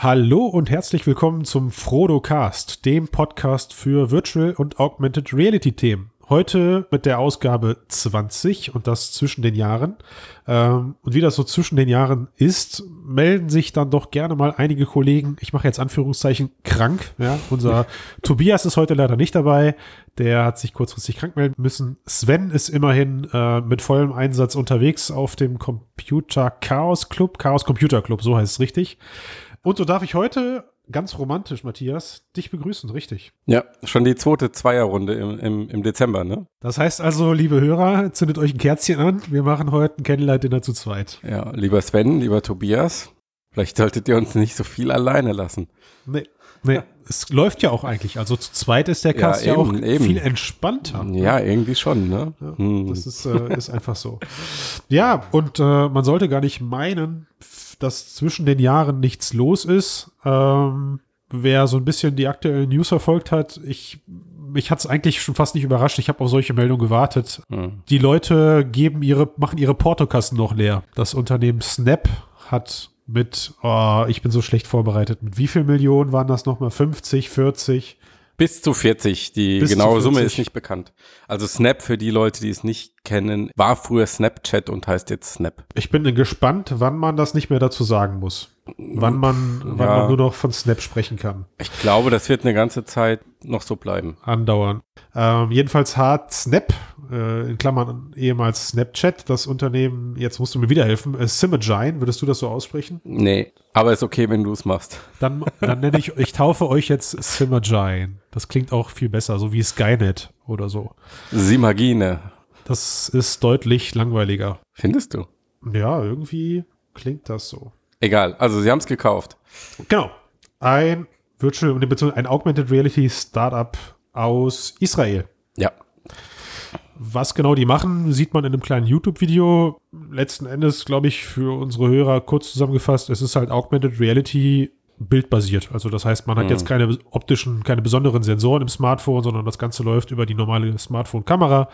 Hallo und herzlich willkommen zum Frodo Cast, dem Podcast für Virtual und Augmented Reality Themen. Heute mit der Ausgabe 20 und das zwischen den Jahren. Ähm, und wie das so zwischen den Jahren ist, melden sich dann doch gerne mal einige Kollegen, ich mache jetzt Anführungszeichen, krank. Ja, unser Tobias ist heute leider nicht dabei. Der hat sich kurzfristig krank melden müssen. Sven ist immerhin äh, mit vollem Einsatz unterwegs auf dem Computer Chaos Club, Chaos Computer Club, so heißt es richtig. Und so darf ich heute ganz romantisch, Matthias, dich begrüßen, richtig. Ja, schon die zweite Zweierrunde im, im, im Dezember, ne? Das heißt also, liebe Hörer, zündet euch ein Kerzchen an. Wir machen heute ein Candlelight-Dinner zu zweit. Ja, lieber Sven, lieber Tobias, vielleicht solltet ihr uns nicht so viel alleine lassen. Nee, nee. Es läuft ja auch eigentlich. Also zu zweit ist der Cast ja, eben, ja auch eben. viel entspannter. Ja, irgendwie schon, ne? Ja, hm. Das ist, äh, ist einfach so. Ja, und äh, man sollte gar nicht meinen, dass zwischen den Jahren nichts los ist. Ähm, wer so ein bisschen die aktuellen News verfolgt hat, ich mich hat es eigentlich schon fast nicht überrascht. Ich habe auf solche Meldungen gewartet. Mhm. Die Leute geben ihre, machen ihre Portokassen noch leer. Das Unternehmen Snap hat mit, oh, ich bin so schlecht vorbereitet. Mit wie viel Millionen waren das nochmal? 50, 40? Bis zu 40. Die Bis genaue Summe ist nicht bekannt. Also Snap, für die Leute, die es nicht kennen, war früher Snapchat und heißt jetzt Snap. Ich bin gespannt, wann man das nicht mehr dazu sagen muss. Wann man, ja. wann man nur noch von Snap sprechen kann. Ich glaube, das wird eine ganze Zeit noch so bleiben. Andauern. Ähm, jedenfalls hat Snap, äh, in Klammern ehemals Snapchat, das Unternehmen, jetzt musst du mir wieder helfen, äh, Simagine, würdest du das so aussprechen? Nee, aber ist okay, wenn du es machst. Dann, dann nenne ich, ich taufe euch jetzt Simagine. Das klingt auch viel besser, so wie Skynet oder so. Simagine. Das ist deutlich langweiliger. Findest du? Ja, irgendwie klingt das so. Egal, also sie haben es gekauft. Genau. Ein Virtual, beziehungsweise ein Augmented Reality Startup aus Israel. Ja. Was genau die machen, sieht man in einem kleinen YouTube-Video. Letzten Endes, glaube ich, für unsere Hörer kurz zusammengefasst, es ist halt Augmented Reality bildbasiert. Also das heißt, man hat mhm. jetzt keine optischen, keine besonderen Sensoren im Smartphone, sondern das Ganze läuft über die normale Smartphone-Kamera,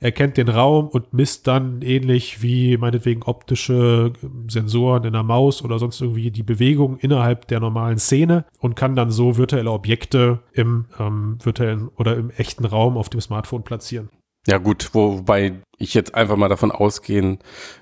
erkennt den Raum und misst dann ähnlich wie meinetwegen optische Sensoren in der Maus oder sonst irgendwie die Bewegung innerhalb der normalen Szene und kann dann so virtuelle Objekte im ähm, virtuellen oder im echten Raum auf dem Smartphone platzieren. Ja gut, wobei ich jetzt einfach mal davon ausgehen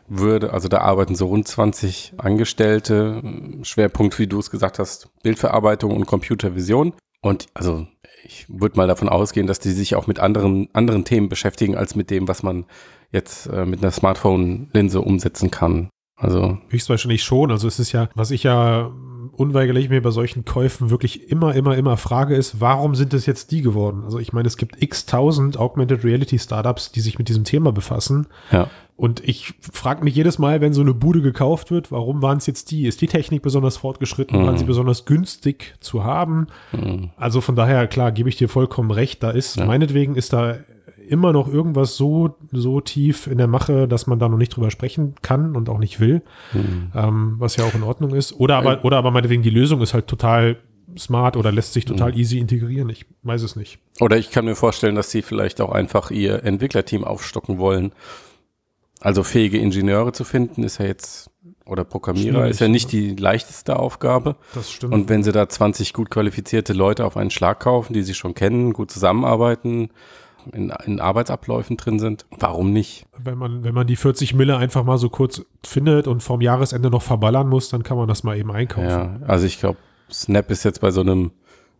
würde, also da arbeiten so rund 20 Angestellte, Schwerpunkt, wie du es gesagt hast, Bildverarbeitung und Computervision. Und also ich würde mal davon ausgehen, dass die sich auch mit anderen, anderen Themen beschäftigen, als mit dem, was man jetzt äh, mit einer Smartphone-Linse umsetzen kann. Also höchstwahrscheinlich schon. Also es ist ja, was ich ja unweigerlich mir bei solchen Käufen wirklich immer, immer, immer frage, ist, warum sind es jetzt die geworden? Also ich meine, es gibt x tausend Augmented Reality Startups, die sich mit diesem Thema befassen. Ja. Und ich frage mich jedes Mal, wenn so eine Bude gekauft wird, warum waren es jetzt die? Ist die Technik besonders fortgeschritten? Mhm. Waren sie besonders günstig zu haben? Mhm. Also von daher, klar, gebe ich dir vollkommen recht. Da ist, ja. meinetwegen ist da immer noch irgendwas so, so tief in der Mache, dass man da noch nicht drüber sprechen kann und auch nicht will, mhm. ähm, was ja auch in Ordnung ist. Oder aber, oder aber meinetwegen die Lösung ist halt total smart oder lässt sich total mhm. easy integrieren. Ich weiß es nicht. Oder ich kann mir vorstellen, dass sie vielleicht auch einfach ihr Entwicklerteam aufstocken wollen. Also fähige Ingenieure zu finden, ist ja jetzt, oder Programmierer, Schwierig, ist ja nicht die leichteste Aufgabe. Das stimmt. Und wenn sie da 20 gut qualifizierte Leute auf einen Schlag kaufen, die sie schon kennen, gut zusammenarbeiten, in, in Arbeitsabläufen drin sind. Warum nicht? Wenn man, wenn man die 40 Mille einfach mal so kurz findet und vorm Jahresende noch verballern muss, dann kann man das mal eben einkaufen. Ja, also ich glaube, Snap ist jetzt bei so einem,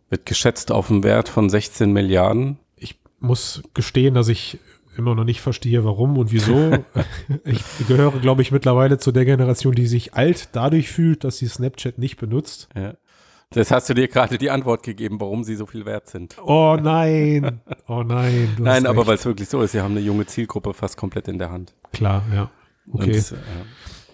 wird geschätzt auf einen Wert von 16 Milliarden. Ich muss gestehen, dass ich immer noch nicht verstehe, warum und wieso. ich gehöre, glaube ich, mittlerweile zu der Generation, die sich alt dadurch fühlt, dass sie Snapchat nicht benutzt. Ja. Das hast du dir gerade die Antwort gegeben, warum sie so viel wert sind. Oh nein, oh nein. Nein, aber weil es wirklich so ist, sie haben eine junge Zielgruppe fast komplett in der Hand. Klar, ja. Okay. Und, äh,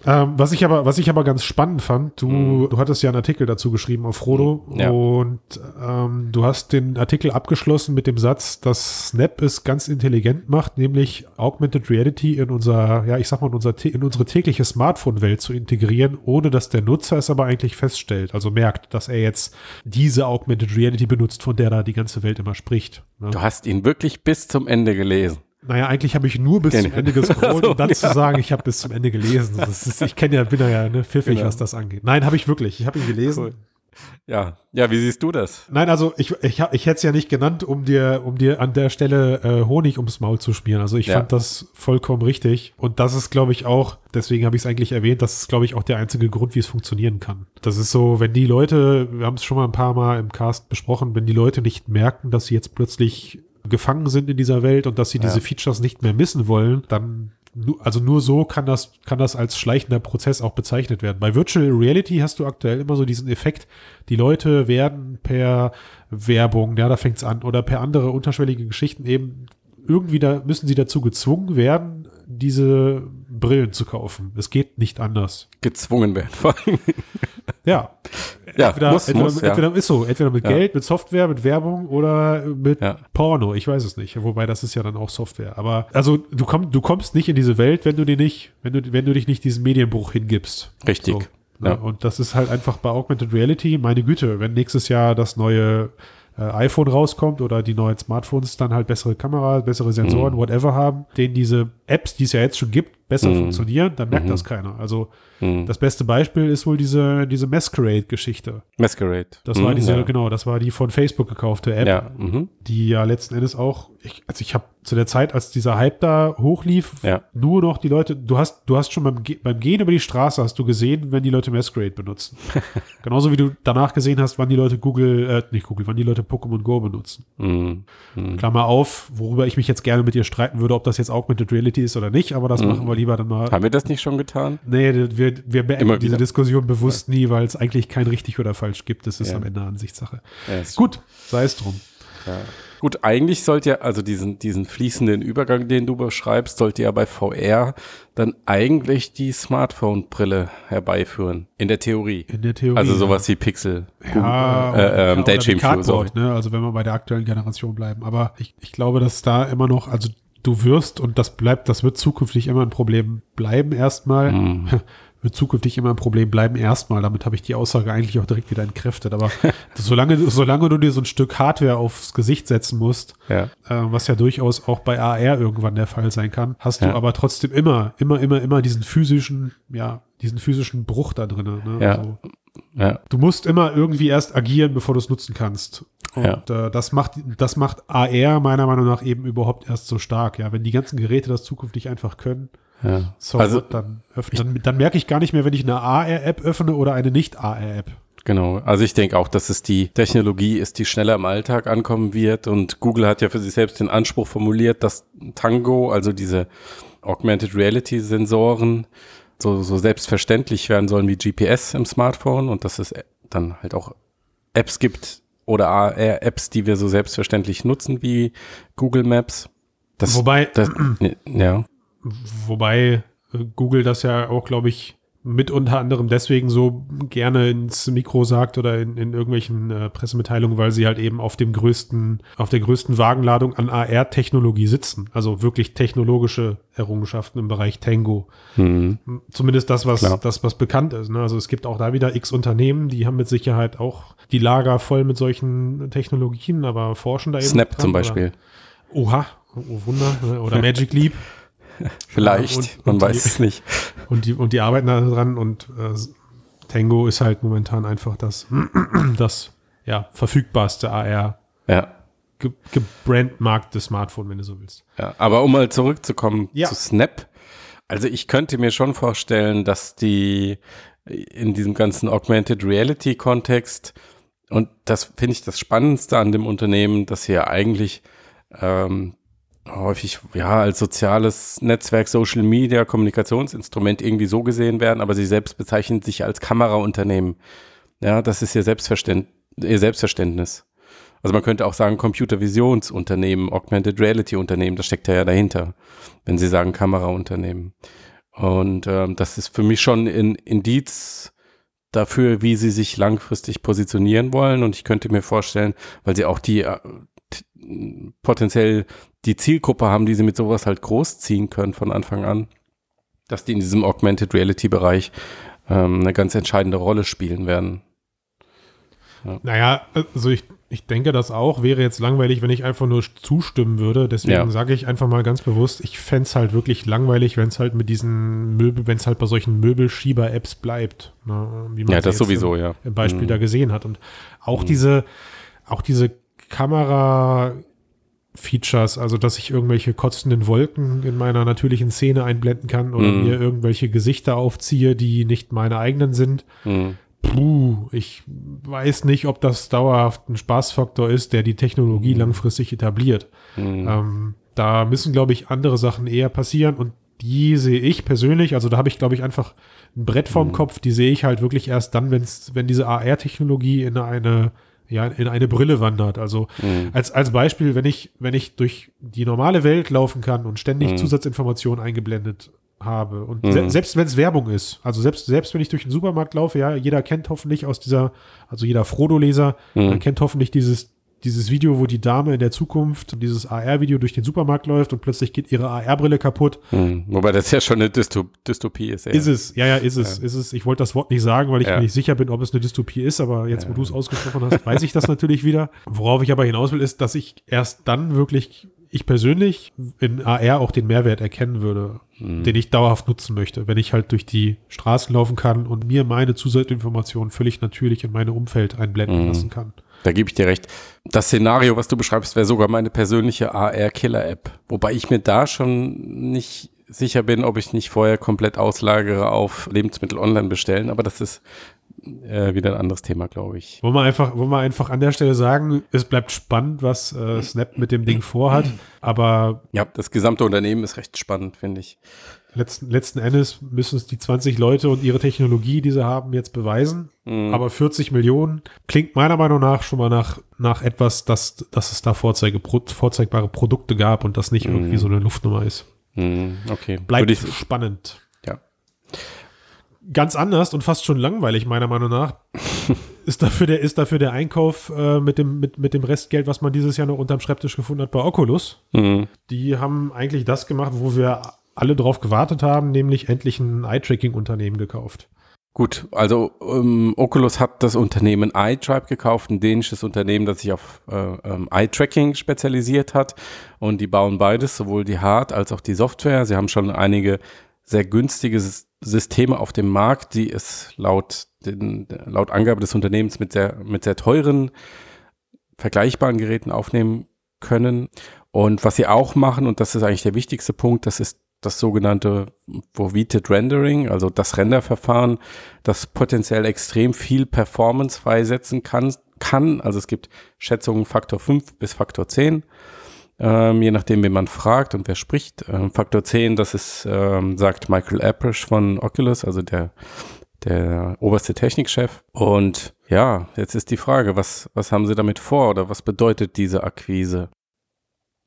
ähm, was ich aber, was ich aber ganz spannend fand, du, mhm. du hattest ja einen Artikel dazu geschrieben auf Frodo ja. und ähm, du hast den Artikel abgeschlossen mit dem Satz, dass Snap es ganz intelligent macht, nämlich Augmented Reality in unser, ja, ich sag mal, in, unser, in unsere tägliche Smartphone-Welt zu integrieren, ohne dass der Nutzer es aber eigentlich feststellt, also merkt, dass er jetzt diese Augmented Reality benutzt, von der da die ganze Welt immer spricht. Ne? Du hast ihn wirklich bis zum Ende gelesen. Naja, eigentlich habe ich nur bis Kenn zum Ende gescrollt und dann ja. zu sagen, ich habe bis zum Ende gelesen. Ist, ich kenne ja, bin ja ne, pfiffig, genau. was das angeht. Nein, habe ich wirklich. Ich habe ihn gelesen. Cool. Ja, ja, wie siehst du das? Nein, also ich, ich, ich hätte es ja nicht genannt, um dir, um dir an der Stelle äh, Honig ums Maul zu schmieren. Also ich Ja. fand das vollkommen richtig. Und das ist, glaube ich, auch, deswegen habe ich es eigentlich erwähnt, das ist, glaube ich, auch der einzige Grund, wie es funktionieren kann. Das ist so, wenn die Leute, wir haben es schon mal ein paar Mal im Cast besprochen, wenn die Leute nicht merken, dass sie jetzt plötzlich gefangen sind in dieser Welt und dass sie Ja. diese Features nicht mehr missen wollen, dann also nur so kann das, kann das als schleichender Prozess auch bezeichnet werden. Bei Virtual Reality hast du aktuell immer so diesen Effekt, die Leute werden per Werbung, ja, da fängt's an, oder per andere unterschwellige Geschichten eben irgendwie da müssen sie dazu gezwungen werden, diese Brillen zu kaufen. Es geht nicht anders. Gezwungen werden. Vor allem. Ja. Ja, entweder, muss, entweder, muss, ja. entweder ist so, entweder mit Ja. Geld, mit Software, mit Werbung oder mit Ja. Porno. Ich weiß es nicht. Wobei das ist ja dann auch Software. Aber also du kommst, du kommst nicht in diese Welt, wenn du dir nicht, wenn du, wenn du dich nicht diesem Medienbruch hingibst. Richtig. So, ne? Ja. Und das ist halt einfach bei Augmented Reality, meine Güte, wenn nächstes Jahr das neue äh, iPhone rauskommt oder die neuen Smartphones dann halt bessere Kamera, bessere Sensoren, Mhm. whatever haben, denen diese Apps, die es ja jetzt schon gibt, besser Mhm. funktionieren, dann merkt Mhm. das keiner. Also Hm. das beste Beispiel ist wohl diese, diese Masquerade-Geschichte. Masquerade. Das war diese, ja. genau, das war die von Facebook gekaufte App, Ja, mhm. die ja letzten Endes auch, ich, also ich habe zu der Zeit, als dieser Hype da hochlief, Ja. nur noch die Leute, du hast, du hast schon beim, beim Gehen über die Straße hast du gesehen, wenn die Leute Masquerade benutzen. Genauso wie du danach gesehen hast, wann die Leute Google, äh, nicht Google, wann die Leute Pokémon Go benutzen. Hm. Hm. Klammer auf, worüber ich mich jetzt gerne mit dir streiten würde, ob das jetzt Augmented Reality ist oder nicht, aber das Mhm. machen wir lieber dann mal. Haben wir das nicht schon getan? Nee, wir, wir beenden diese. Diskussion bewusst nie, weil es eigentlich kein richtig oder falsch gibt. Das ist Ja. am Ende Ansichtssache. Ja, Gut, sei es drum. Ja. Gut, eigentlich sollte ja, also diesen, diesen fließenden Übergang, den du beschreibst, sollte ja bei VR dann eigentlich die Smartphone-Brille herbeiführen. In der Theorie. In der Theorie. Also sowas wie Pixel. Ja, äh, ähm, oder Daydream. Cardboard, ne? Also wenn wir bei der aktuellen Generation bleiben. Aber ich, ich glaube, dass da immer noch, also du wirst, und das bleibt, das wird zukünftig immer ein Problem bleiben erstmal. Hm. Wird zukünftig immer ein Problem bleiben erstmal. Damit habe ich die Aussage eigentlich auch direkt wieder entkräftet. Aber solange, solange du dir so ein Stück Hardware aufs Gesicht setzen musst, Ja. äh, was ja durchaus auch bei AR irgendwann der Fall sein kann, hast du Ja. aber trotzdem immer, immer, immer, immer diesen physischen, ja, diesen physischen Bruch da drin. Ne? Ja. Also, Ja. du musst immer irgendwie erst agieren, bevor du es nutzen kannst. Und Ja. äh, das macht, das macht AR meiner Meinung nach eben überhaupt erst so stark. Ja, wenn die ganzen Geräte das zukünftig einfach können, ja. so Also, dann, dann, dann merke ich gar nicht mehr, wenn ich eine AR-App öffne oder eine Nicht-AR-App. Genau, also ich denke auch, dass es die Technologie ist, die schneller im Alltag ankommen wird und Google hat ja für sich selbst den Anspruch formuliert, dass Tango, also diese Augmented Reality Sensoren, so, so selbstverständlich werden sollen wie GPS im Smartphone und dass es dann halt auch Apps gibt oder AR-Apps, die wir so selbstverständlich nutzen wie Google Maps. Das, Wobei, das, ja, Wobei äh, Google das ja auch, glaube ich, mit unter anderem deswegen so gerne ins Mikro sagt oder in, in irgendwelchen äh, Pressemitteilungen, weil sie halt eben auf dem größten, auf der größten Wagenladung an AR-Technologie sitzen. Also wirklich technologische Errungenschaften im Bereich Tango. hm, Zumindest das, was, Klar. das, was bekannt ist. Ne? Also es gibt auch da wieder x Unternehmen, die haben mit Sicherheit auch die Lager voll mit solchen Technologien, aber forschen da eben. Snap dran, zum oder- Beispiel. Oha, oh Wunder. ne? Oder Magic Leap. Vielleicht, und- man und weiß die- es nicht. Und die, und die arbeiten da dran und äh, Tango ist halt momentan einfach das, das ja, verfügbarste AR Ja. ge gebrandmarkte Smartphone, wenn du so willst. Ja, aber um mal zurückzukommen Ja. zu Snap. Also ich könnte mir schon vorstellen, dass die in diesem ganzen Augmented Reality Kontext und das finde ich das Spannendste an dem Unternehmen, dass sie ja eigentlich ähm, häufig ja als soziales Netzwerk, Social Media, Kommunikationsinstrument irgendwie so gesehen werden, aber sie selbst bezeichnen sich als Kameraunternehmen. Ja, das ist ihr Selbstverständ ihr Selbstverständnis. Also man könnte auch sagen Computervisionsunternehmen, Augmented Reality Unternehmen, das steckt ja dahinter, wenn Sie sagen Kameraunternehmen. Und ähm, das ist für mich schon ein Indiz dafür, wie sie sich langfristig positionieren wollen. Und ich könnte mir vorstellen, weil sie auch die äh, potenziell die Zielgruppe haben, die sie mit sowas halt großziehen können von Anfang an, dass die in diesem Augmented Reality Bereich ähm, eine ganz entscheidende Rolle spielen werden. Naja, also ich, Ich denke das auch. Wäre jetzt langweilig, wenn ich einfach nur zustimmen würde. Deswegen Ja. sage ich einfach mal ganz bewusst, ich fände es halt wirklich langweilig, wenn es halt mit diesen Möbel, wenn es halt bei solchen Möbelschieber-Apps bleibt. Ne? Wie man Ja, das sowieso, im, ja. Im Beispiel Mhm. da gesehen hat. Und auch diese, auch diese Kamera. Features, also dass ich irgendwelche kotzenden Wolken in meiner natürlichen Szene einblenden kann oder Mhm. mir irgendwelche Gesichter aufziehe, die nicht meine eigenen sind. Mhm. Puh, ich weiß nicht, ob das dauerhaft ein Spaßfaktor ist, der die Technologie langfristig etabliert. Mhm. Ähm, da müssen, glaube ich, andere Sachen eher passieren und die sehe ich persönlich, also da habe ich, glaube ich, einfach ein Brett vorm Kopf, die sehe ich halt wirklich erst dann, wenn's, wenn diese AR-Technologie in eine, ja, in eine Brille wandert. Also Mhm. als, als Beispiel, wenn ich, wenn ich durch die normale Welt laufen kann und ständig Mhm. Zusatzinformationen eingeblendet habe und Mhm. se selbst wenn es Werbung ist, also selbst, selbst wenn ich durch den Supermarkt laufe, ja, jeder kennt hoffentlich aus dieser, also jeder Frodo-Leser Mhm. kennt hoffentlich dieses, dieses Video, wo die Dame in der Zukunft dieses AR-Video durch den Supermarkt läuft und plötzlich geht ihre AR-Brille kaputt. Mhm. Wobei das ja schon eine Dysto Dystopie ist. Ja. Ist es, ja, ja, ist es, ist es. Ich wollte das Wort nicht sagen, weil ich Ja. mir nicht sicher bin, ob es eine Dystopie ist, aber jetzt, wo du es ausgesprochen hast, weiß ich das natürlich wieder. Worauf ich aber hinaus will, ist, dass ich erst dann wirklich, ich persönlich in AR auch den Mehrwert erkennen würde, Mhm. den ich dauerhaft nutzen möchte, wenn ich halt durch die Straßen laufen kann und mir meine Zusatzinformationen völlig natürlich in mein Umfeld einblenden Mhm. lassen kann. Da gebe ich dir recht. Das Szenario, was du beschreibst, wäre sogar meine persönliche AR-Killer-App. Wobei ich mir da schon nicht sicher bin, ob ich nicht vorher komplett auslagere auf Lebensmittel online bestellen. Aber das ist äh, wieder ein anderes Thema, glaube ich. Wollen wir einfach, wollen wir einfach an der Stelle sagen, es bleibt spannend, was äh, Snap mit dem Ding vorhat, aber Ja, das gesamte Unternehmen ist recht spannend, finde ich. Letzten, letzten Endes müssen es die 20 Leute und ihre Technologie, die sie haben, jetzt beweisen. Mhm. Aber 40 Millionen klingt meiner Meinung nach schon mal nach, nach etwas, dass, dass es da Vorzeige, vorzeigbare Produkte gab und das nicht irgendwie so eine Luftnummer ist. Mhm, okay. Bleibt spannend. ja. Ganz anders und fast schon langweilig, meiner Meinung nach, ist dafür der, ist dafür der Einkauf äh, mit, dem, mit, mit dem Restgeld, was man dieses Jahr noch unterm Schreibtisch gefunden hat bei Oculus. Mhm. Die haben eigentlich das gemacht, wo wir alle drauf gewartet haben, nämlich endlich ein Eye-Tracking-Unternehmen gekauft. Gut, also ähm, Oculus hat das Unternehmen iTribe gekauft, ein dänisches Unternehmen, das sich auf äh, ähm, Eye-Tracking spezialisiert hat. Und die bauen beides, sowohl die Hard- als auch die Software. Sie haben schon einige sehr günstige Sys- Systeme auf dem Markt, die es laut, den, laut Angabe des Unternehmens mit sehr, mit sehr teuren, vergleichbaren Geräten aufnehmen können. Und was sie auch machen, und das ist eigentlich der wichtigste Punkt, das ist das sogenannte Foveated Rendering, also das Renderverfahren, das potenziell extrem viel Performance freisetzen kann. kann. Also es gibt Schätzungen Faktor 5 bis Faktor 10, ähm, je nachdem, wen man fragt und wer spricht. Ähm, Faktor 10, das ist, ähm, sagt Michael Aprish von Oculus, also der, der oberste Technikchef. Und ja, jetzt ist die Frage, was, was haben sie damit vor oder was bedeutet diese Akquise?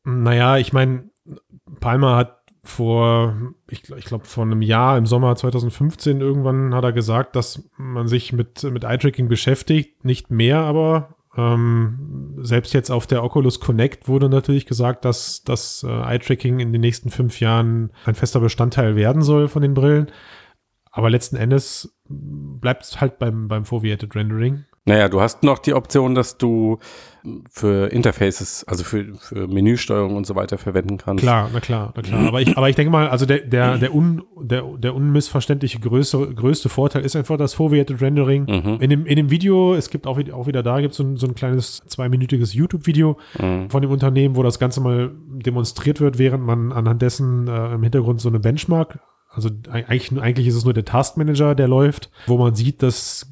Naja, ich meine, Palmer hat vor, ich, ich glaube, vor einem Jahr im Sommer 2015 irgendwann hat er gesagt, dass man sich mit, mit Eye-Tracking beschäftigt, nicht mehr, aber ähm, selbst jetzt auf der Oculus Connect wurde natürlich gesagt, dass das äh, Eye-Tracking in den nächsten fünf Jahren ein fester Bestandteil werden soll von den Brillen. Aber letzten Endes bleibt es halt beim, beim Foveated Rendering. Naja, du hast noch die Option, dass du für Interfaces, also für, für Menüsteuerung und so weiter verwenden kannst. Klar, na klar, na klar. Aber ich, aber ich denke mal, also der, der, der, un, der, der unmissverständliche größte, größte Vorteil ist einfach das Foveated Rendering. Mhm. In, dem, in dem Video, es gibt auch, wieder- auch wieder da, gibt es so ein, so ein kleines zweiminütiges YouTube-Video Mhm. von dem Unternehmen, wo das Ganze mal demonstriert wird, während man anhand dessen äh, im Hintergrund so eine Benchmark also eig- eigentlich, eigentlich ist es nur der Taskmanager, der läuft, wo man sieht, dass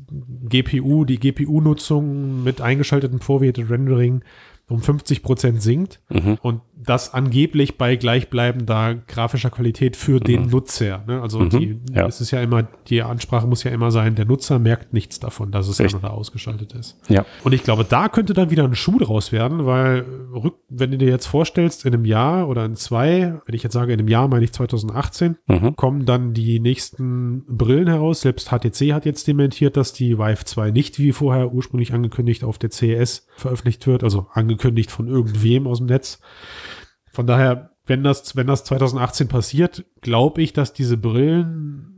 GPU, die GPU-Nutzung mit eingeschaltetem Foveated Rendering um 50 Prozent sinkt Mhm. und das angeblich bei gleichbleibender grafischer Qualität für den Nutzer. Ne? Also die, Mhm. ja. es ist ja immer, die Ansprache muss ja immer sein, der Nutzer merkt nichts davon, dass es an oder ausgeschaltet ist. Ja. Und ich glaube, da könnte dann wieder ein Schuh draus werden, weil rück, wenn du dir jetzt vorstellst, in einem Jahr oder in zwei, wenn ich jetzt sage, in einem Jahr meine ich 2018, Mhm. kommen dann die nächsten Brillen heraus. Selbst HTC hat jetzt dementiert, dass die Vive 2 nicht wie vorher ursprünglich angekündigt auf der CES veröffentlicht wird, also angekündigt von irgendwem aus dem Netz. Von daher, wenn das, wenn das 2018 passiert, glaube ich, dass diese Brillen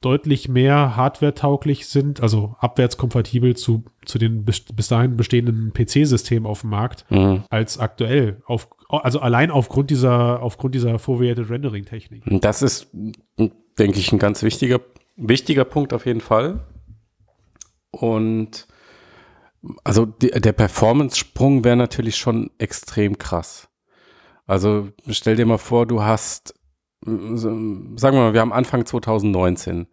deutlich mehr hardware-tauglich sind, also abwärtskompatibel zu, zu den bis, bis dahin bestehenden PC-Systemen auf dem Markt, Mhm. als aktuell. Auf, also allein aufgrund dieser, aufgrund dieser Foveated Rendering-Technik. Das ist, denke ich, ein ganz wichtiger, wichtiger Punkt auf jeden Fall. Und also die, der Performance-Sprung wäre natürlich schon extrem krass. Also stell dir mal vor, du hast, sagen wir mal, wir haben Anfang 2019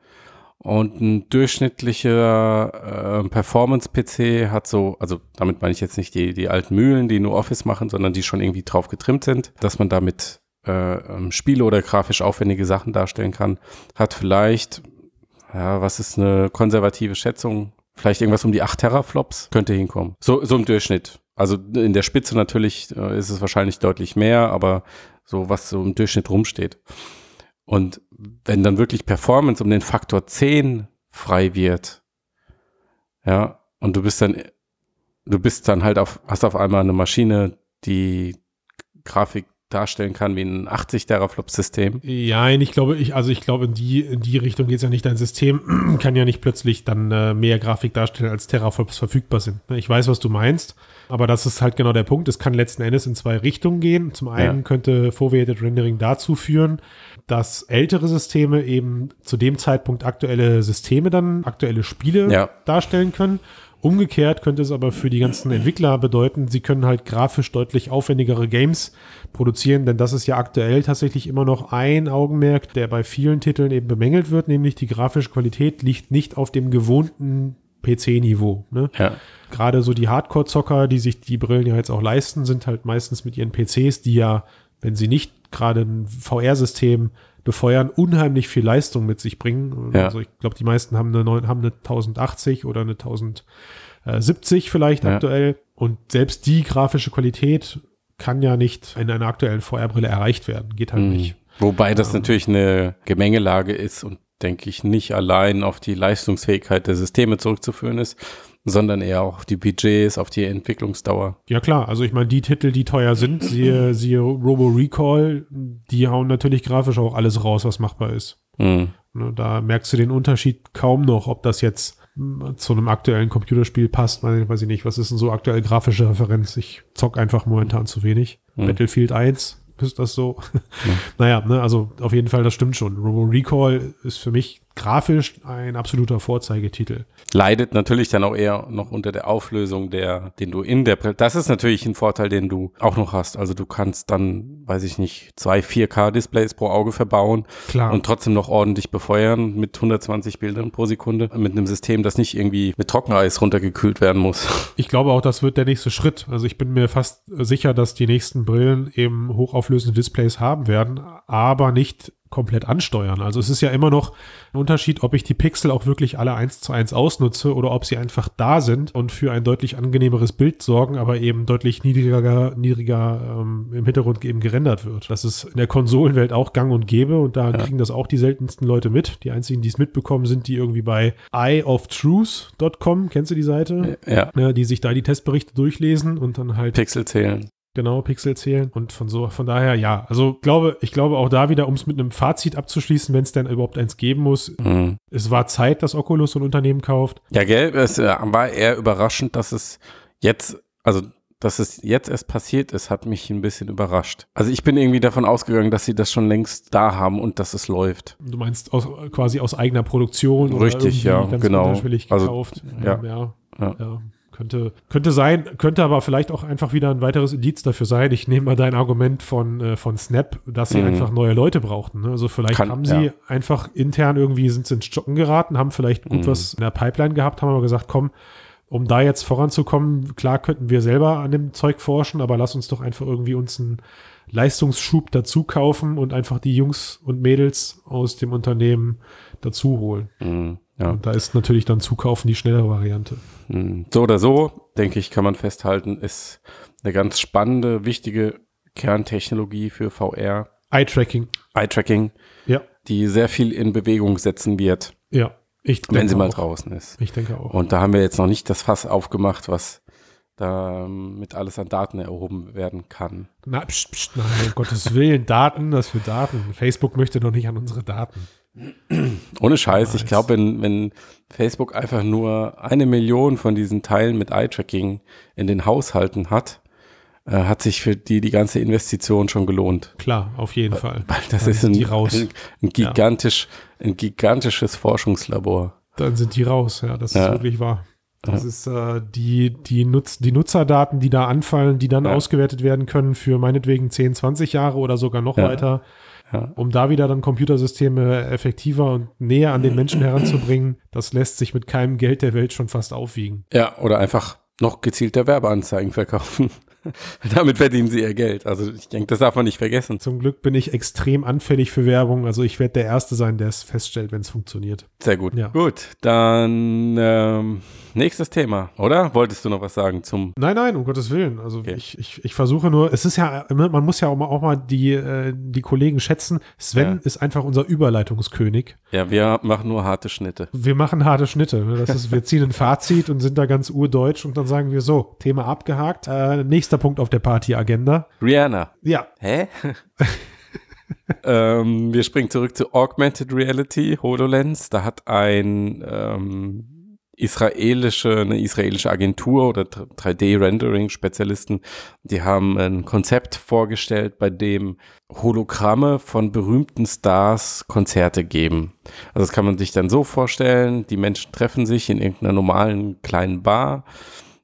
und ein durchschnittlicher äh, Performance-PC hat so, also damit meine ich jetzt nicht die, die alten Mühlen, die nur Office machen, sondern die schon irgendwie drauf getrimmt sind, dass man damit äh, ähm, Spiele oder grafisch aufwendige Sachen darstellen kann, hat vielleicht, ja, was ist eine konservative Schätzung? Vielleicht irgendwas um die 8 Teraflops könnte hinkommen. So, so im Durchschnitt. Also in der Spitze natürlich äh, ist es wahrscheinlich deutlich mehr, aber so was so im Durchschnitt rumsteht. Und wenn dann wirklich Performance um den Faktor 10 frei wird, ja, und du bist dann, du bist dann halt auf, hast auf einmal eine Maschine, die Grafik darstellen kann wie ein 80 Teraflop-System. Ja, ich glaube, ich, also ich glaube, in die, in die Richtung geht es ja nicht. Dein System kann ja nicht plötzlich dann äh, mehr Grafik darstellen, als Teraflops verfügbar sind. Ne, Ich weiß, was du meinst, aber das ist halt genau der Punkt. Es kann letzten Endes in zwei Richtungen gehen. Zum einen Ja. könnte Foveated Rendering dazu führen, dass ältere Systeme eben zu dem Zeitpunkt aktuelle Systeme dann, aktuelle Spiele Ja. darstellen können. Umgekehrt könnte es aber für die ganzen Entwickler bedeuten, sie können halt grafisch deutlich aufwendigere Games produzieren, denn das ist ja aktuell tatsächlich immer noch ein Augenmerk, der bei vielen Titeln eben bemängelt wird, nämlich die grafische Qualität liegt nicht auf dem gewohnten PC-Niveau. Ne? Ja. Gerade so die Hardcore-Zocker, die sich die Brillen ja jetzt auch leisten, sind halt meistens mit ihren PCs, die ja, wenn sie nicht gerade ein VR-System befeuern, unheimlich viel Leistung mit sich bringen. Ja. Also ich glaube, die meisten haben eine, neun- haben eine 1080 oder eine 1070 vielleicht Ja. aktuell. Und selbst die grafische Qualität kann ja nicht in einer aktuellen VR-Brille erreicht werden. Geht halt Mhm. nicht. Wobei das natürlich eine Gemengelage ist und denke ich nicht allein auf die Leistungsfähigkeit der Systeme zurückzuführen ist, sondern eher auch auf die Budgets, auf die Entwicklungsdauer. Ja klar, also ich meine, die Titel, die teuer sind, siehe, siehe Robo Recall, die hauen natürlich grafisch auch alles raus, was machbar ist. Mhm. Ne, da merkst du den Unterschied kaum noch, ob das jetzt mm, zu einem aktuellen Computerspiel passt. Weiß weiß ich nicht, was ist denn so aktuell grafische Referenz? Ich zock einfach momentan zu wenig. Hm. Battlefield 1, ist das so? naja, ne, also auf jeden Fall, das stimmt schon. Robo Recall ist für mich grafisch ein absoluter Vorzeigetitel. Leidet natürlich dann auch eher noch unter der Auflösung, der, den du in der Brille. Das ist natürlich ein Vorteil, den du auch noch hast. Also du kannst dann, weiß ich nicht, zwei 4K-Displays pro Auge verbauen Klar. und trotzdem noch ordentlich befeuern mit 120 Bildern pro Sekunde mit einem System, das nicht irgendwie mit Trockeneis runtergekühlt werden muss. Ich glaube auch, das wird der nächste Schritt. Also ich bin mir fast sicher, dass die nächsten Brillen eben hochauflösende Displays haben werden, aber nicht komplett ansteuern. Also es ist ja immer noch ein Unterschied, ob ich die Pixel auch wirklich alle eins zu eins ausnutze oder ob sie einfach da sind und für ein deutlich angenehmeres Bild sorgen, aber eben deutlich niedriger, niedriger ähm, im Hintergrund eben gerendert wird. Das ist in der Konsolenwelt auch gang und gäbe und da kriegen das auch die seltensten Leute mit. Die einzigen, die es mitbekommen, sind die irgendwie bei eyeoftruth.com. Kennst du die Seite? ja, ne, die sich da die Testberichte durchlesen und dann halt Pixel zählen. Genau Pixel zählen und von so von daher ja, also glaube ich glaube auch da wieder, um es mit einem Fazit abzuschließen, wenn es denn überhaupt eins geben muss, Mhm. es war Zeit, dass Oculus so ein Unternehmen kauft. Ja, gell, es äh, war eher überraschend, dass es jetzt, also dass es jetzt erst passiert ist, hat mich ein bisschen überrascht. Also ich bin irgendwie davon ausgegangen, dass sie das schon längst da haben und dass es läuft. Du meinst aus, quasi aus eigener Produktion Richtig, oder ja, genau. Also, gekauft. ja. ja, Ja. ja. Könnte, könnte sein, könnte aber vielleicht auch einfach wieder ein weiteres Indiz dafür sein. Ich nehme mal dein Argument von, äh, von Snap, dass sie Mhm. einfach neue Leute brauchten. Ne? Also vielleicht Kann- haben sie ja. einfach intern irgendwie sind sie ins Stocken geraten, haben vielleicht gut Mhm. was in der Pipeline gehabt, haben aber gesagt, komm, um da jetzt voranzukommen, klar könnten wir selber an dem Zeug forschen, aber lass uns doch einfach irgendwie uns einen Leistungsschub dazu kaufen und einfach die Jungs und Mädels aus dem Unternehmen dazu holen. Mhm. Ja. Und da ist natürlich dann Zukaufen die schnellere Variante. Mhm. So oder so, denke ich, kann man festhalten, ist eine ganz spannende, wichtige Kerntechnologie für VR, Eye-Tracking. Eye-Tracking, Ja, die sehr viel in Bewegung setzen wird, ja. Ich wenn sie mal auch. draußen ist. Ich denke auch. Und da haben wir jetzt noch nicht das Fass aufgemacht, was da ähm, mit alles an Daten erhoben werden kann. Na, pst, pst, nein, um Gottes Willen, Daten, das für Daten. Facebook möchte doch nicht an unsere Daten. Ohne Scheiß, ich glaube, wenn, wenn Facebook einfach nur eine Million von diesen Teilen mit Eye-Tracking in den Haushalten hat, äh, hat sich für die die ganze Investition schon gelohnt. Klar, auf jeden Fall. Weil das Dann ist ein, ein, ein, gigantisch, ja. ein gigantisches Forschungslabor. Dann sind die raus, ja, das ja. ist wirklich wahr. Das ja. ist äh, die, die, Nutz, die Nutzerdaten, die da anfallen, die dann ausgewertet werden können für meinetwegen 10, 20 Jahre oder sogar noch weiter ja. Um da wieder dann Computersysteme effektiver und näher an den Menschen heranzubringen, das lässt sich mit keinem Geld der Welt schon fast aufwiegen. Ja, oder einfach noch gezielter Werbeanzeigen verkaufen. Damit verdienen sie ihr Geld. Also ich denke, das darf man nicht vergessen. Zum Glück bin ich extrem anfällig für Werbung. Also ich werde der Erste sein, der es feststellt, wenn es funktioniert. Sehr gut. Ja. Gut, dann ähm, nächstes Thema, oder? Wolltest du noch was sagen zum? Nein, nein, um Gottes Willen. Also okay. ich, ich, ich versuche nur, es ist ja, man muss ja auch mal, auch mal die, äh, die Kollegen schätzen. Sven ja. ist einfach unser Überleitungskönig. Ja, wir machen nur harte Schnitte. Wir machen harte Schnitte. Ne? Das ist, wir ziehen ein Fazit und sind da ganz urdeutsch und dann sagen wir so, Thema abgehakt. Äh, nächster Punkt auf der Party-Agenda. Rihanna. Ja. Hä? ähm, wir springen zurück zu Augmented Reality, HoloLens. Da hat ein ähm, israelische, eine israelische Agentur oder 3D-Rendering-Spezialisten, die haben ein Konzept vorgestellt, bei dem Hologramme von berühmten Stars Konzerte geben. Also das kann man sich dann so vorstellen, die Menschen treffen sich in irgendeiner normalen kleinen Bar,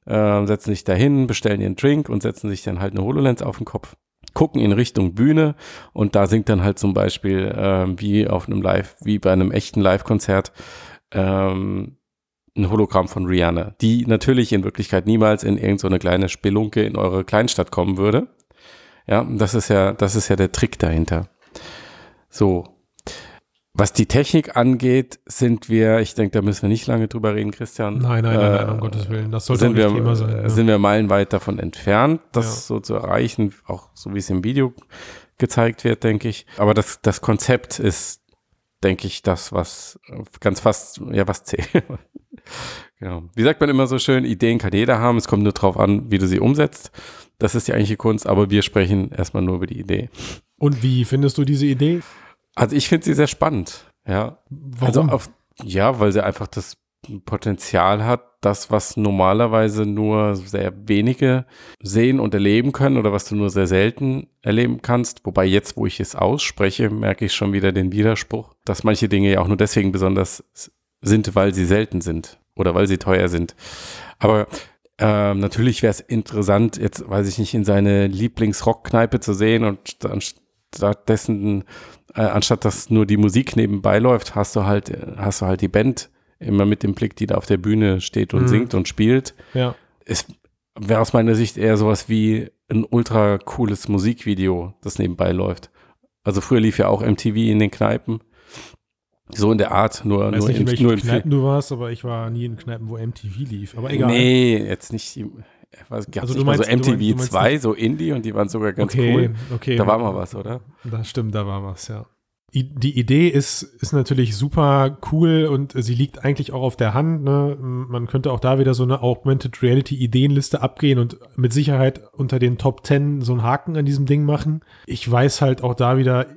äh, setzen sich dahin, bestellen ihren Drink und setzen sich dann halt eine HoloLens auf den Kopf gucken in Richtung Bühne und da singt dann halt zum Beispiel äh, wie auf einem Live, wie bei einem echten Live-Konzert ähm, ein Hologramm von Rihanna, die natürlich in Wirklichkeit niemals in irgendeine so kleine Spelunke in eure Kleinstadt kommen würde. Ja, das ist ja, das ist ja der Trick dahinter. So. Was die Technik angeht, sind wir, ich denke, da müssen wir nicht lange drüber reden, Christian. Nein, nein, nein, nein um Gottes Willen. Das sollte nicht wir, Thema sein. Ja. Sind wir meilenweit davon entfernt, das ja. so zu erreichen, auch so wie es im Video gezeigt wird, denke ich. Aber das, das Konzept ist, denke ich, das, was ganz fast, ja, was zählt. Genau. Wie sagt man immer so schön, Ideen kann jeder haben, es kommt nur darauf an, wie du sie umsetzt. Das ist die eigentliche Kunst, aber wir sprechen erstmal nur über die Idee. Und wie findest du diese Idee? Also ich finde sie sehr spannend, ja. Warum? Also auf, ja, weil sie einfach das Potenzial hat, das, was normalerweise nur sehr wenige sehen und erleben können oder was du nur sehr selten erleben kannst. Wobei jetzt, wo ich es ausspreche, merke ich schon wieder den Widerspruch, dass manche Dinge ja auch nur deswegen besonders sind, weil sie selten sind oder weil sie teuer sind. Aber ähm, natürlich wäre es interessant, jetzt weiß ich nicht, in seine Lieblingsrockkneipe zu sehen und stattdessen, äh, anstatt dass nur die Musik nebenbei läuft, hast du halt, hast du halt die Band immer mit dem Blick, die da auf der Bühne steht und mhm. singt und spielt. Ja. Es wäre aus meiner Sicht eher sowas wie ein ultra cooles Musikvideo, das nebenbei läuft. Also früher lief ja auch MTV in den Kneipen. So in der Art, nur, ich weiß nur nicht, in, welchen nur in Kneipen du warst, aber ich war nie in Kneipen, wo MTV lief. Aber egal. Nee, jetzt nicht. Was, also du meinst, so MTV 2, so Indie und die waren sogar ganz okay, cool. Okay. Da war mal was, oder? Das stimmt, da war was, ja. Die Idee ist, ist natürlich super cool und sie liegt eigentlich auch auf der Hand. Ne? Man könnte auch da wieder so eine Augmented Reality Ideenliste abgehen und mit Sicherheit unter den Top 10 so einen Haken an diesem Ding machen. Ich weiß halt auch da wieder,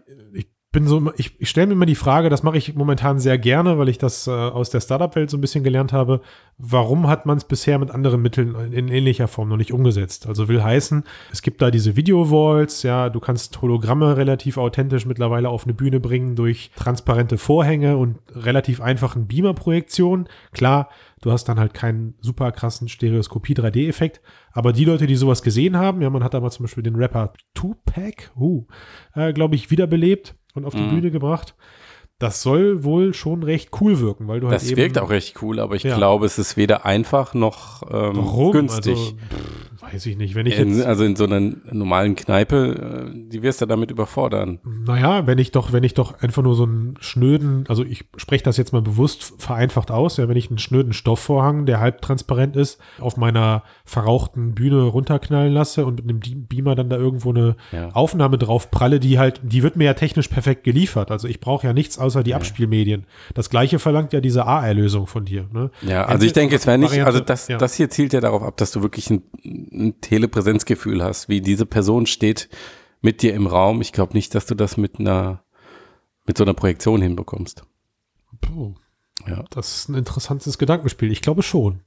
bin so, ich, ich stelle mir immer die Frage, das mache ich momentan sehr gerne, weil ich das äh, aus der Startup-Welt so ein bisschen gelernt habe. Warum hat man es bisher mit anderen Mitteln in, ähnlicher Form noch nicht umgesetzt? Also will heißen, es gibt da diese Video-Walls, ja, du kannst Hologramme relativ authentisch mittlerweile auf eine Bühne bringen durch transparente Vorhänge und relativ einfachen Beamer-Projektionen. Klar, du hast dann halt keinen super krassen Stereoskopie-3D-Effekt, aber die Leute, die sowas gesehen haben, ja, man hat da mal zum Beispiel den Rapper Tupac, uh, äh, glaube ich, wiederbelebt und auf die mhm. Bühne gebracht. Das soll wohl schon recht cool wirken, weil du das halt eben. Das wirkt auch recht cool, aber ich ja. glaube, es ist weder einfach noch ähm, Warum? günstig. Also, pff, Weiß ich nicht. Wenn ich in, also in so einer normalen Kneipe, äh, die wirst du damit überfordern. Naja, wenn ich doch, wenn ich doch einfach nur so einen schnöden, also ich spreche das jetzt mal bewusst vereinfacht aus, ja, wenn ich einen schnöden Stoffvorhang, der halb transparent ist, auf meiner verrauchten Bühne runterknallen lasse und mit einem Beamer dann da irgendwo eine ja. Aufnahme drauf pralle, die halt, die wird mir ja technisch perfekt geliefert. Also ich brauche ja nichts außer die ja. Abspielmedien. Das gleiche verlangt ja diese AR-Lösung von dir. Ne? Ja, also ich denke, es wäre nicht, also das, das hier zielt ja darauf ab, dass du wirklich ein ein Telepräsenzgefühl hast, wie diese Person steht mit dir im Raum. Ich glaube nicht, dass du das mit einer mit so einer Projektion hinbekommst. Puh. Ja. Das ist ein interessantes Gedankenspiel. Ich glaube schon.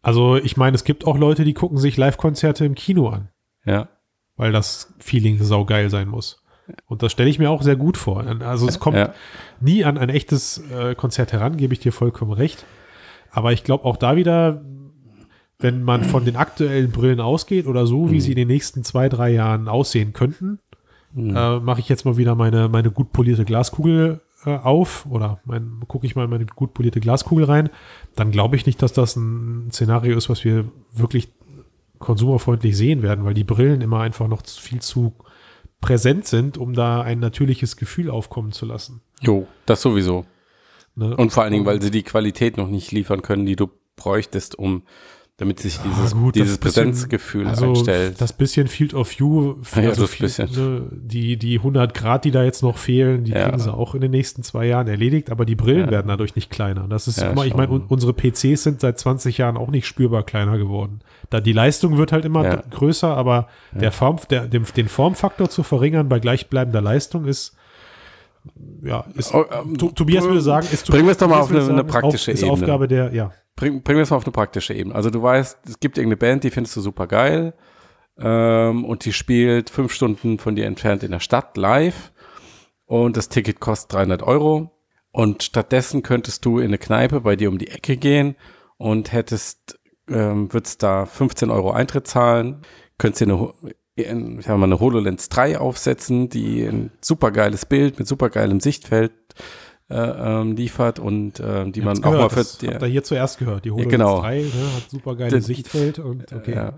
Also, ich meine, es gibt auch Leute, die gucken sich Live-Konzerte im Kino an. Ja. Weil das Feeling saugeil sein muss. Und das stelle ich mir auch sehr gut vor. Also es kommt ja. nie an ein echtes äh, Konzert heran, gebe ich dir vollkommen recht. Aber ich glaube auch da wieder, wenn man von den aktuellen Brillen ausgeht oder so, wie sie in den nächsten zwei, drei Jahren aussehen könnten, mhm. äh, mache ich jetzt mal wieder meine, meine gut polierte Glaskugel äh, auf oder gucke ich mal meine gut polierte Glaskugel rein, dann glaube ich nicht, dass das ein Szenario ist, was wir wirklich konsumerfreundlich sehen werden, weil die Brillen immer einfach noch viel zu präsent sind, um da ein natürliches Gefühl aufkommen zu lassen. Jo, das sowieso. Ne? Und vor allen Dingen, weil sie die Qualität noch nicht liefern können, die du bräuchtest, um damit sich dieses, ja, gut, dieses Präsenzgefühl also einstellt. Das bisschen Field of View, also ja, das viel, bisschen. Ne, die, die 100 Grad, die da jetzt noch fehlen, die ja. kriegen sie auch in den nächsten zwei Jahren erledigt, aber die Brillen ja. werden dadurch nicht kleiner. Das ist, guck mal, ich meine, unsere PCs sind seit 20 Jahren auch nicht spürbar kleiner geworden. Da die Leistung wird halt immer größer, aber der Form, der, dem, den Formfaktor zu verringern bei gleichbleibender Leistung ist, ja, ist, oh, ähm, Tobias würde sagen, ist Bringen wir es doch mal auf eine, sagen, eine praktische auf, ist Ebene. Aufgabe der, ja. Bring, bringen wir es mal auf eine praktische Ebene. Also du weißt, es gibt irgendeine Band, die findest du super geil ähm, und die spielt fünf Stunden von dir entfernt in der Stadt live und das Ticket kostet 300 Euro und stattdessen könntest du in eine Kneipe bei dir um die Ecke gehen und hättest, ähm, würdest da 15 Euro Eintritt zahlen, könntest dir eine ich habe mal eine HoloLens 3 aufsetzen, die ein supergeiles Bild mit supergeilem Sichtfeld äh, ähm, liefert und äh, die man auch gehört, mal für das habt ihr hier zuerst gehört. Die HoloLens genau. 3 ne, hat supergeiles Sichtfeld und okay. Ja.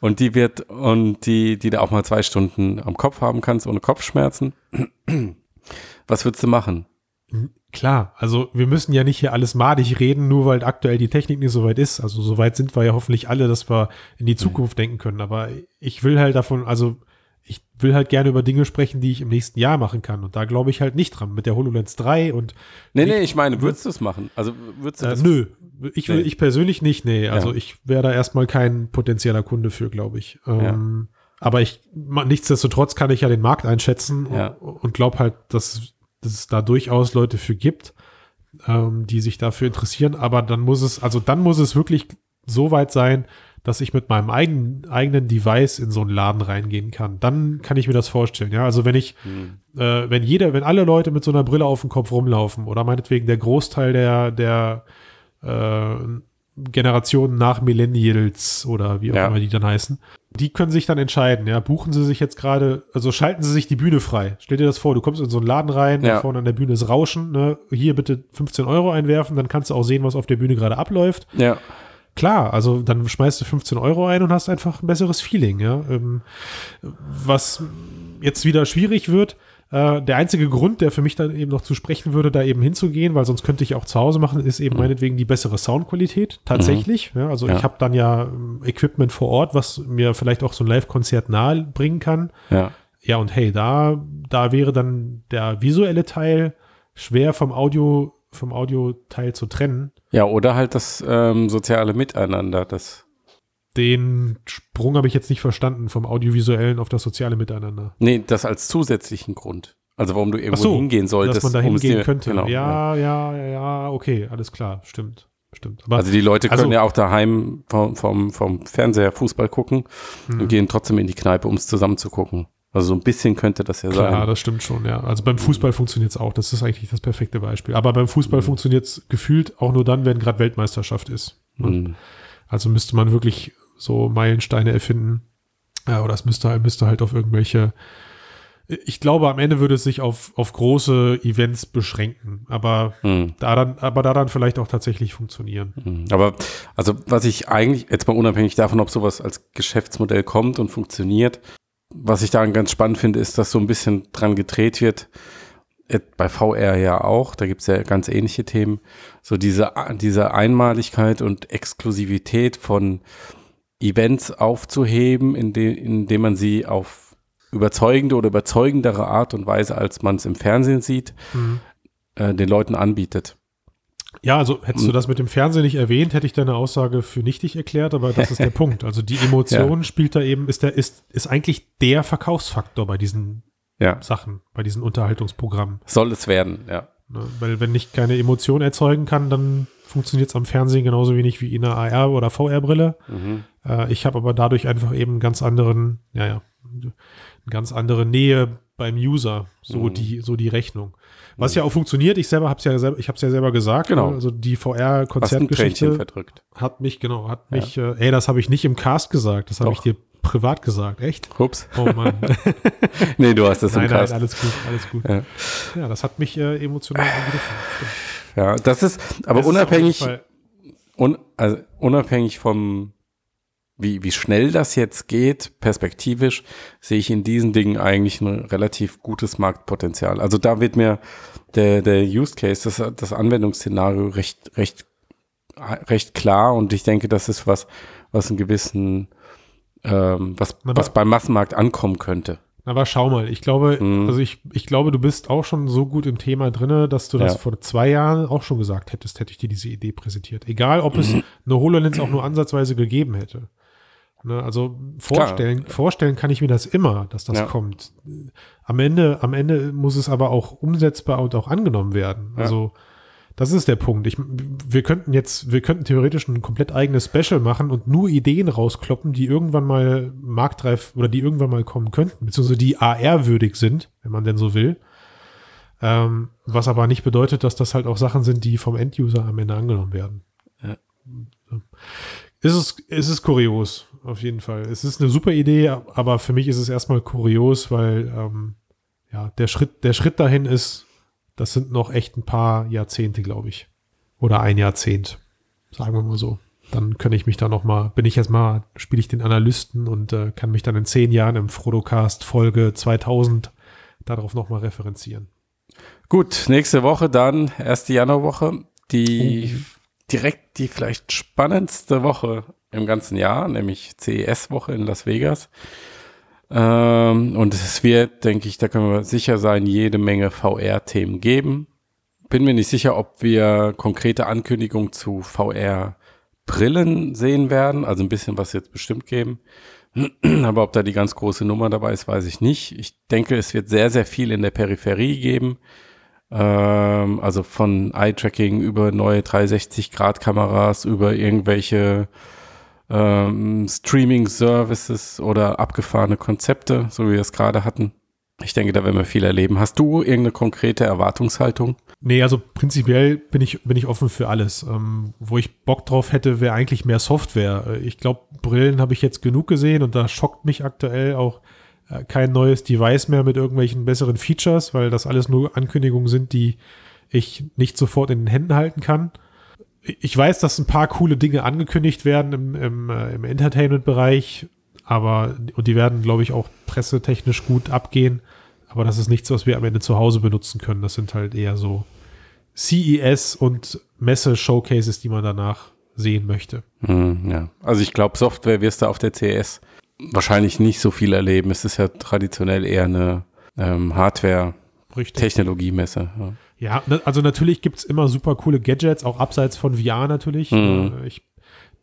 Und die wird und die die da auch mal zwei Stunden am Kopf haben kannst ohne Kopfschmerzen. Was würdest du machen? Hm, klar, also wir müssen ja nicht hier alles madig reden, nur weil aktuell die Technik nicht so weit ist. Also so weit sind wir ja hoffentlich alle, dass wir in die mhm. Zukunft mhm. denken können. Aber ich will halt davon, also ich will halt gerne über Dinge sprechen, die ich im nächsten Jahr machen kann. Und da glaube ich halt nicht dran. Mit der HoloLens 3 und. Nee, nee, ich meine, würdest du es machen? Also würdest du äh, das? Nö. Ich will, nee. ich persönlich nicht, nee. Also ja. ich wäre da erstmal kein potenzieller Kunde für, glaube ich. Ähm, ja. Aber ich, nichtsdestotrotz kann ich ja den Markt einschätzen ja. und, und glaube halt, dass dass es da durchaus Leute für gibt, ähm, die sich dafür interessieren. Aber dann muss es, also dann muss es wirklich so weit sein, dass ich mit meinem eigenen, eigenen Device in so einen Laden reingehen kann. Dann kann ich mir das vorstellen. Ja, also wenn ich, mhm. äh, wenn jeder, wenn alle Leute mit so einer Brille auf dem Kopf rumlaufen oder meinetwegen der Großteil der, der äh, Generationen nach Millennials oder wie auch ja. immer die dann heißen, die können sich dann entscheiden, ja, buchen sie sich jetzt gerade, also schalten sie sich die Bühne frei. Stell dir das vor, du kommst in so einen Laden rein, ja. vorne an der Bühne ist Rauschen, ne? hier bitte 15 Euro einwerfen, dann kannst du auch sehen, was auf der Bühne gerade abläuft. Ja. Klar, also dann schmeißt du 15 Euro ein und hast einfach ein besseres Feeling, ja. Ähm, was jetzt wieder schwierig wird, äh, der einzige Grund, der für mich dann eben noch zu sprechen würde, da eben hinzugehen, weil sonst könnte ich auch zu Hause machen, ist eben mhm. meinetwegen die bessere Soundqualität. Tatsächlich. Mhm. Ja, also ja. ich habe dann ja ähm, Equipment vor Ort, was mir vielleicht auch so ein Live-Konzert nahe bringen kann. Ja. Ja, und hey, da, da wäre dann der visuelle Teil schwer vom Audio, vom Audio-Teil zu trennen. Ja, oder halt das ähm, soziale Miteinander, das den Sprung habe ich jetzt nicht verstanden vom audiovisuellen auf das soziale Miteinander. Nee, das als zusätzlichen Grund. Also warum du irgendwo so, hingehen solltest. Dass man da hingehen könnte. Genau, ja, ja, ja, ja, okay, alles klar, stimmt. Stimmt. Aber, also die Leute können also, ja auch daheim vom, vom, vom Fernseher Fußball gucken und hm. gehen trotzdem in die Kneipe, um es zusammen zu gucken. Also so ein bisschen könnte das ja Klar, sein. Ja, das stimmt schon, ja. Also beim Fußball funktioniert es auch. Das ist eigentlich das perfekte Beispiel. Aber beim Fußball mhm. funktioniert es gefühlt auch nur dann, wenn gerade Weltmeisterschaft ist. Mhm. Also müsste man wirklich so Meilensteine erfinden. Ja, oder es müsste, müsste halt auf irgendwelche ich glaube, am Ende würde es sich auf, auf große Events beschränken, aber hm. da dann, aber da dann vielleicht auch tatsächlich funktionieren. Hm. Aber also was ich eigentlich, jetzt mal unabhängig davon, ob sowas als Geschäftsmodell kommt und funktioniert, was ich daran ganz spannend finde, ist, dass so ein bisschen dran gedreht wird, bei VR ja auch, da gibt es ja ganz ähnliche Themen, so diese, diese Einmaligkeit und Exklusivität von Events aufzuheben, indem, indem man sie auf überzeugende oder überzeugendere Art und Weise, als man es im Fernsehen sieht, mhm. äh, den Leuten anbietet. Ja, also hättest du das mit dem Fernsehen nicht erwähnt, hätte ich deine Aussage für nichtig erklärt, aber das ist der Punkt. Also die Emotion ja. spielt da eben, ist der, ist, ist eigentlich der Verkaufsfaktor bei diesen ja. Sachen, bei diesen Unterhaltungsprogrammen. Soll es werden, ja. Ne? Weil wenn ich keine Emotion erzeugen kann, dann funktioniert es am Fernsehen genauso wenig wie in einer AR- oder VR-Brille. Mhm. Äh, ich habe aber dadurch einfach eben einen ganz anderen, ja, ja, eine ganz andere Nähe beim User, so Mhm. die, so die Rechnung. Was ja auch funktioniert, ich selber habe es ja selber, ich habe ja selber gesagt, Genau. also die VR-Konzertgeschichte verdrückt. hat mich, genau, hat mich, äh, ey, das habe ich nicht im Cast gesagt, das habe ich dir privat gesagt, echt? Ups. Oh Mann. Nee, du hast das im nein, nein, Cast. alles gut, alles gut. Ja. Ja, das hat mich äh, emotional angegriffen. Ja, das ist, aber ist unabhängig, Fall- un, also unabhängig vom, wie, wie schnell das jetzt geht, perspektivisch, sehe ich in diesen Dingen eigentlich ein relativ gutes Marktpotenzial. Also da wird mir der, der Use Case, das, das Anwendungsszenario recht, recht, recht klar und ich denke, das ist was, was einen gewissen, ähm, was, Na, was beim Massenmarkt ankommen könnte. Aber schau mal, ich glaube, Mhm. also ich, ich glaube, du bist auch schon so gut im Thema drinne, dass du das Ja. vor zwei Jahren auch schon gesagt hättest, hätte ich dir diese Idee präsentiert. Egal, ob es eine HoloLens auch nur ansatzweise gegeben hätte. Ne, also vorstellen, vorstellen kann ich mir das immer, dass das Ja. kommt. Am Ende, am Ende muss es aber auch umsetzbar und auch angenommen werden. Ja. Also das ist der Punkt. Ich, wir könnten jetzt, wir könnten theoretisch ein komplett eigenes Special machen und nur Ideen rauskloppen, die irgendwann mal marktreif oder die irgendwann mal kommen könnten, beziehungsweise die AR-würdig sind, wenn man denn so will. Ähm, was aber nicht bedeutet, dass das halt auch Sachen sind, die vom Enduser am Ende angenommen werden. Ja. Es ist, es ist kurios, auf jeden Fall. Es ist eine super Idee, aber für mich ist es erstmal kurios, weil ähm, ja, der Schritt, der Schritt dahin ist, das sind noch echt ein paar Jahrzehnte, glaube ich. Oder ein Jahrzehnt, sagen wir mal so. Dann kann ich mich da noch mal, bin ich jetzt mal, spiele ich den Analysten und äh, kann mich dann in zehn Jahren im Frodocast Folge 2000 darauf noch mal referenzieren. Gut, nächste Woche dann, erste Januarwoche, die direkt die vielleicht spannendste Woche im ganzen Jahr, nämlich CES-Woche in Las Vegas. Ähm, und es wird, denke ich, da können wir sicher sein, jede Menge VR-Themen geben. Bin mir nicht sicher, ob wir konkrete Ankündigungen zu VR-Brillen sehen werden, also ein bisschen was jetzt bestimmt geben. Aber ob da die ganz große Nummer dabei ist, weiß ich nicht. Ich denke, es wird sehr, sehr viel in der Peripherie geben. Ähm, also von Eye-Tracking über neue 360-Grad-Kameras, über irgendwelche ähm, Streaming-Services oder abgefahrene Konzepte, so wie wir es gerade hatten. Ich denke, da werden wir viel erleben. Hast du irgendeine konkrete Erwartungshaltung? Nee, also prinzipiell bin ich, bin ich offen für alles. Ähm, wo ich Bock drauf hätte, wäre eigentlich mehr Software. Äh, Ich glaube, Brillen habe ich jetzt genug gesehen und da schockt mich aktuell auch kein neues Device mehr mit irgendwelchen besseren Features, weil das alles nur Ankündigungen sind, die ich nicht sofort in den Händen halten kann. Ich weiß, dass ein paar coole Dinge angekündigt werden im, im, äh, im Entertainment-Bereich, aber und die werden, glaube ich, auch pressetechnisch gut abgehen. Aber das ist nichts, was wir am Ende zu Hause benutzen können. Das sind halt eher so CES und Messe-Showcases, die man danach sehen möchte. Hm, ja. Also ich glaube, Software wirst du auf der CS wahrscheinlich nicht so viel erleben. Es ist ja traditionell eher eine ähm, Hardware-Technologiemesse. Ja. Ja, also natürlich gibt's immer super coole Gadgets, auch abseits von VR natürlich. Mhm. Äh, Ich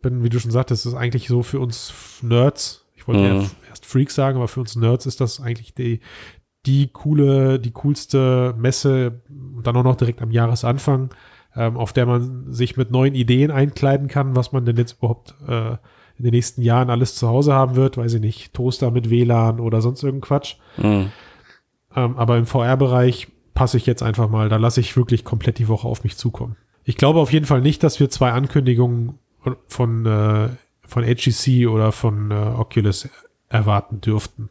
bin, wie du schon sagtest, das ist eigentlich so für uns Nerds. Ich wollte Mhm. ja erst Freaks sagen, aber für uns Nerds ist das eigentlich die, die coole, die coolste Messe und dann auch noch direkt am Jahresanfang, ähm, auf der man sich mit neuen Ideen einkleiden kann, was man denn jetzt überhaupt äh, in den nächsten Jahren alles zu Hause haben wird. Weiß ich nicht, Toaster mit WLAN oder sonst irgendein Quatsch. Hm. Ähm, aber im VR-Bereich passe ich jetzt einfach mal, da lasse ich wirklich komplett die Woche auf mich zukommen. Ich glaube auf jeden Fall nicht, dass wir zwei Ankündigungen von, äh, von HGC oder von äh, Oculus erwarten dürften.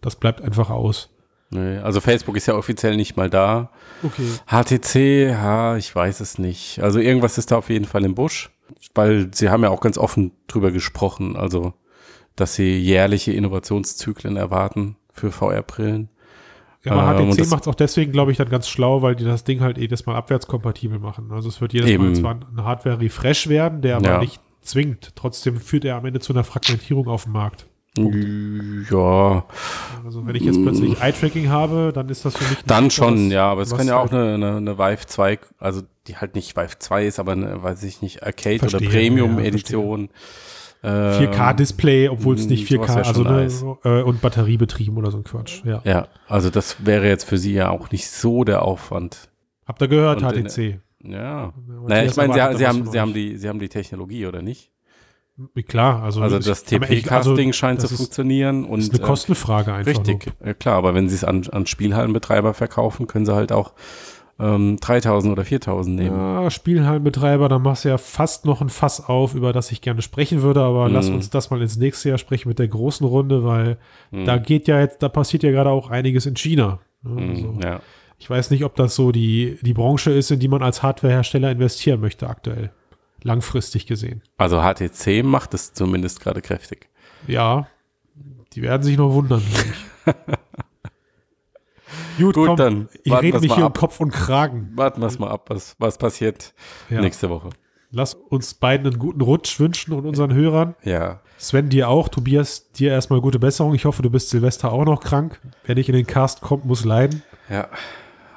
Das bleibt einfach aus. Nee, also Facebook ist ja offiziell nicht mal da. Okay. HTC, ja, ich weiß es nicht. Also irgendwas ist da auf jeden Fall im Busch, weil sie haben ja auch ganz offen drüber gesprochen, also dass sie jährliche Innovationszyklen erwarten für VR-Brillen. Ja, aber Ähm, HTC das- macht es auch deswegen, glaube ich, dann ganz schlau, weil die das Ding halt jedes Mal abwärtskompatibel machen. Also es wird jedes Mal Eben. zwar ein Hardware-Refresh werden, der aber Ja. nicht zwingt. Trotzdem führt er am Ende zu einer Fragmentierung auf dem Markt. Ja, Also wenn ich jetzt plötzlich Eye-Tracking habe, dann ist das für mich dann was, schon, ja, aber es was kann ja auch halt- eine, eine, eine Vive 2, also die halt nicht Vive 2 ist, aber eine, weiß ich nicht, Arcade Verstehe, oder ja, Premium-Edition. Ähm, 4K-Display, obwohl es nicht sowas 4K, wär also ne, nice. äh, und batteriebetrieben oder so ein Quatsch. Ja. Ja, also das wäre jetzt für sie ja auch nicht so der Aufwand. Habt ihr gehört, Und in- HTC? Ja. Matthias Naja, ich meine, sie, sie, was haben, sie, haben die, sie haben die Technologie, oder nicht? Klar, also, Also das ich- also, TP-Casting scheint zu ist- funktionieren. Das Und, ist eine äh, Kostenfrage einfach. Richtig, ja, klar, aber wenn sie es an, an Spielhallenbetreiber verkaufen, können sie halt auch ähm, 3000 oder 4000 Nur. nehmen. Ja, Spielhallenbetreiber, da machst du ja fast noch ein Fass auf, über das ich gerne sprechen würde, aber Mhm. lass uns das mal ins nächste Jahr sprechen mit der großen Runde, weil Hm, da geht ja jetzt, da passiert ja gerade auch einiges in China. ne? hm, Also, ja. Ich weiß nicht, ob das so die, die Branche ist, in die man als Hardwarehersteller investieren möchte aktuell. Langfristig gesehen. Also HTC macht es zumindest gerade kräftig. Ja, die werden sich noch wundern. Gut, Gut, komm, dann ich rede mich hier um ab. Kopf und Kragen. Warten wir es mal ab, was, was passiert Ja. nächste Woche. Lass uns beiden einen guten Rutsch wünschen und unseren Hörern. Ja, Sven, dir auch. Tobias, dir erstmal gute Besserung. Ich hoffe, du bist Silvester auch noch krank. Wer nicht in den Cast kommt, muss leiden. ja.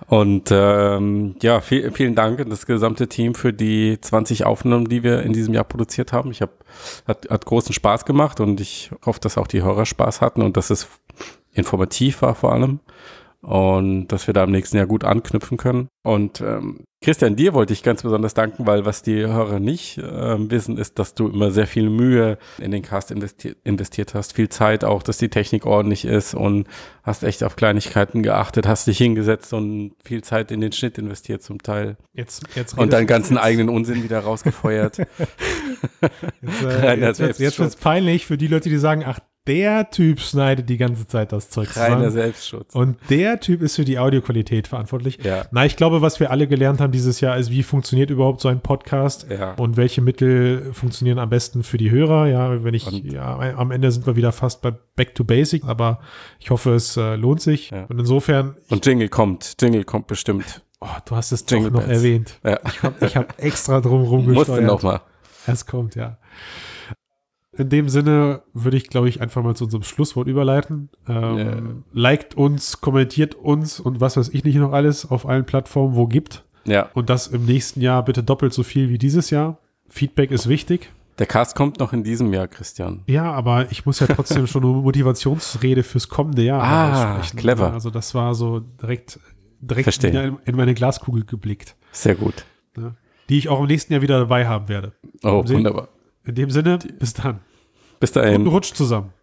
Und ähm, ja, viel, vielen Dank an das gesamte Team für die 20 Aufnahmen, die wir in diesem Jahr produziert haben. Ich habe hat, hat großen Spaß gemacht und ich hoffe, dass auch die Hörer Spaß hatten und dass es informativ war vor allem und dass wir da im nächsten Jahr gut anknüpfen können. Und ähm, Christian, dir wollte ich ganz besonders danken, weil was die Hörer nicht ähm, wissen, ist, dass du immer sehr viel Mühe in den Cast investi investiert hast, viel Zeit auch, dass die Technik ordentlich ist und hast echt auf Kleinigkeiten geachtet, hast dich hingesetzt und viel Zeit in den Schnitt investiert zum Teil Jetzt, jetzt und deinen ganzen jetzt, eigenen Unsinn wieder rausgefeuert. Jetzt, äh, jetzt, jetzt, jetzt Selbstschutz. wird's peinlich für die Leute, die sagen, ach, der Typ schneidet die ganze Zeit das Zeug Reiner zusammen. Selbstschutz. Und der Typ ist für die Audioqualität verantwortlich. Ja, Na, ich glaube, was wir alle gelernt haben dieses Jahr ist, wie funktioniert überhaupt so ein Podcast ja. und welche Mittel funktionieren am besten für die Hörer. Ja, wenn ich, Und- ja, am Ende sind wir wieder fast bei Back to Basic, aber ich hoffe, es äh, lohnt sich. Ja. Und insofern, Und Jingle kommt. Jingle kommt bestimmt. oh, du hast es Jingle doch noch erwähnt. Ja. Ich habe hab extra drum Musste rumgesteuert. noch mal. Es kommt, ja. In dem Sinne würde ich, glaube ich, einfach mal zu unserem Schlusswort überleiten. Ähm, Liked uns, kommentiert uns und was weiß ich nicht noch alles auf allen Plattformen, wo gibt. Ja, Und das im nächsten Jahr bitte doppelt so viel wie dieses Jahr. Feedback ist wichtig. der Cast kommt noch in diesem Jahr, Christian. Ja, aber ich muss ja trotzdem schon eine Motivationsrede fürs kommende Jahr Ah, aussprechen. clever. Also das war so direkt, direkt in, in meine Glaskugel geblickt, Sehr gut. ne? die ich auch im nächsten Jahr wieder dabei haben werde. Oh, wunderbar. In dem Sinne, bis dann. Bis dahin. Rutsch zusammen.